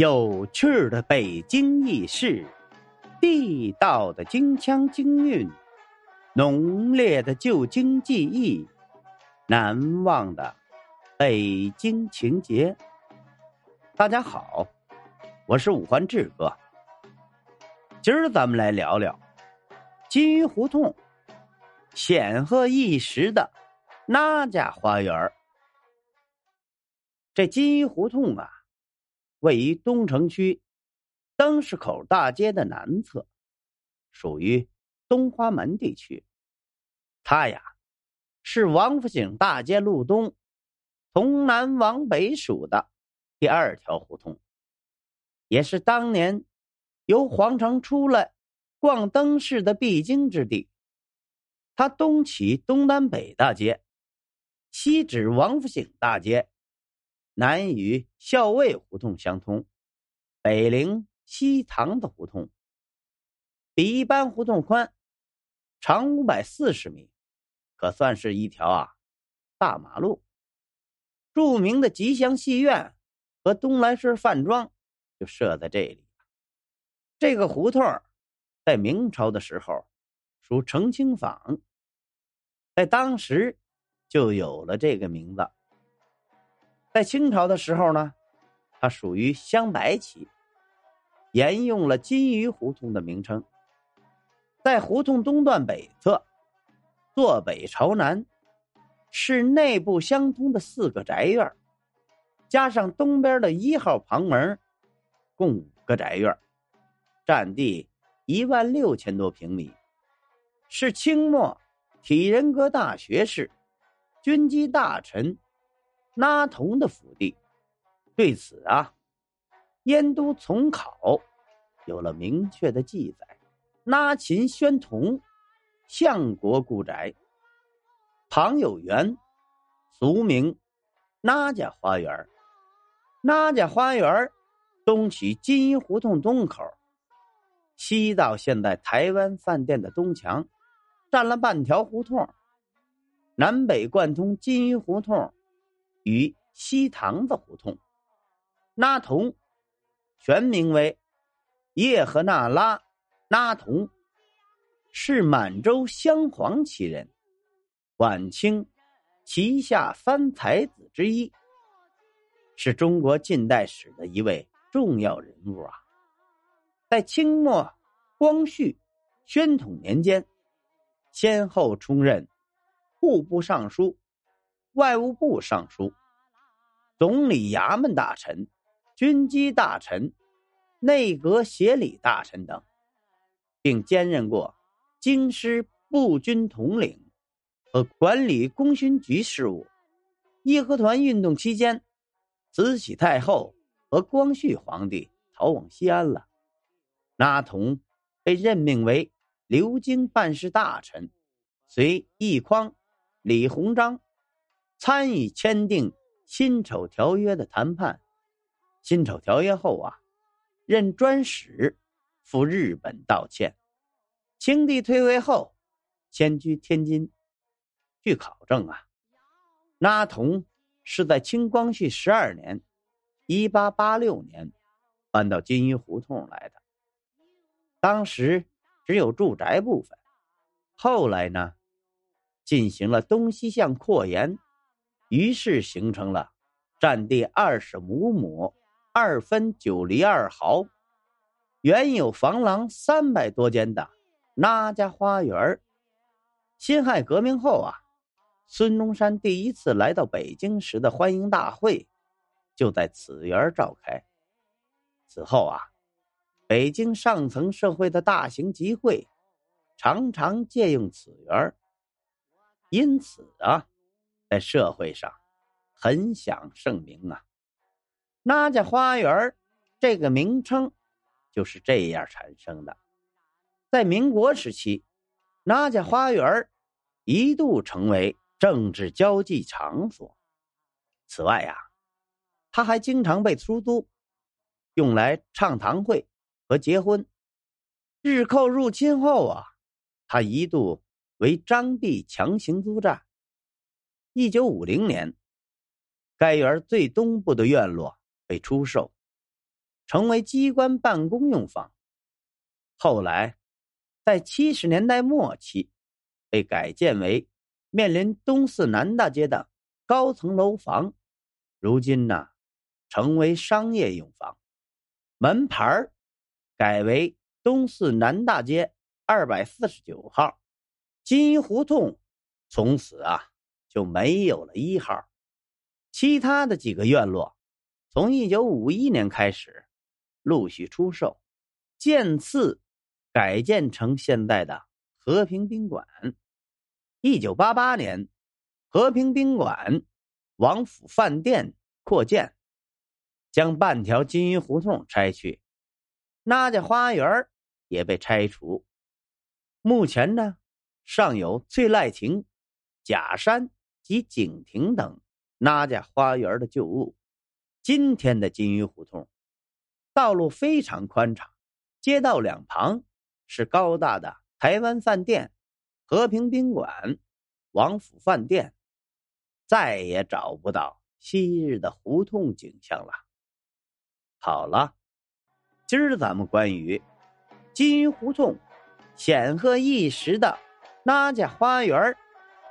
有趣的北京轶事，地道的京腔京韵，浓烈的旧京记忆，难忘的北京情节。大家好，我是五环志哥。今儿咱们来聊聊金鱼胡同显赫一时的那家花园。这金鱼胡同啊。位于东城区灯市口大街的南侧，属于东华门地区。它呀，是王府井大街路东从南往北数的第二条胡同，也是当年由皇城出来逛灯市的必经之地。它东起东南北大街，西指王府井大街。南与校尉胡同相通，北临西塘的胡同，比一般胡同宽，长五百四十米，可算是一条啊大马路。著名的吉祥戏院和东来顺饭庄就设在这里。这个胡同在明朝的时候属澄清坊，在当时就有了这个名字。在清朝的时候呢，它属于镶白旗，沿用了金鱼胡同的名称。在胡同东段北侧，坐北朝南，是内部相通的四个宅院，加上东边的一号旁门，共五个宅院，占地一万六千多平米，是清末体仁阁大学士、军机大臣。拉同的府邸，对此啊，燕都从考有了明确的记载。拉秦宣同，相国故宅，旁有园，俗名拉家花园。拉家花园东起金鱼胡同东口，西到现在台湾饭店的东墙，占了半条胡同，南北贯通金鱼胡同。与西塘子胡同，那童，全名为叶赫那拉那童，是满洲镶黄旗人，晚清旗下三才子之一，是中国近代史的一位重要人物啊。在清末光绪、宣统年间，先后充任户部尚书。外务部尚书、总理衙门大臣、军机大臣、内阁协理大臣等，并兼任过京师步军统领和管理功勋局事务。义和团运动期间，慈禧太后和光绪皇帝逃往西安了，那同被任命为留京办事大臣，随奕匡、李鸿章。参与签订辛丑条约的谈判，辛丑条约后啊，任专使赴日本道歉。清帝退位后，迁居天津。据考证啊，那同是在清光绪十二年（一八八六年）搬到金鱼胡同来的。当时只有住宅部分，后来呢，进行了东西向扩延。于是形成了占地二十五亩、二分九厘二毫、原有房廊三百多间的那家花园。辛亥革命后啊，孙中山第一次来到北京时的欢迎大会就在此园召开。此后啊，北京上层社会的大型集会常常借用此园，因此啊。在社会上，很享盛名啊。那家花园这个名称就是这样产生的。在民国时期，那家花园一度成为政治交际场所。此外呀，它还经常被出租，用来唱堂会和结婚。日寇入侵后啊，它一度为张臂强行租占。一九五零年，该园最东部的院落被出售，成为机关办公用房。后来，在七十年代末期，被改建为面临东四南大街的高层楼房。如今呢，成为商业用房。门牌改为东四南大街二百四十九号。金鱼胡同从此啊就没有了一号。其他的几个院落，从一九五一年开始陆续出售，渐次。改建成现在的和平宾馆。一九八八年，和平宾馆王府饭店扩建，将半条金鱼胡同拆去，那家花园也被拆除。目前呢，尚有翠赖亭、假山及景亭等那家花园的旧物。今天的金鱼胡同，道路非常宽敞，街道两旁。是高大的台湾饭店、和平宾馆、王府饭店，再也找不到昔日的胡同景象了。好了，今儿咱们关于金鱼胡同显赫一时的那家花园，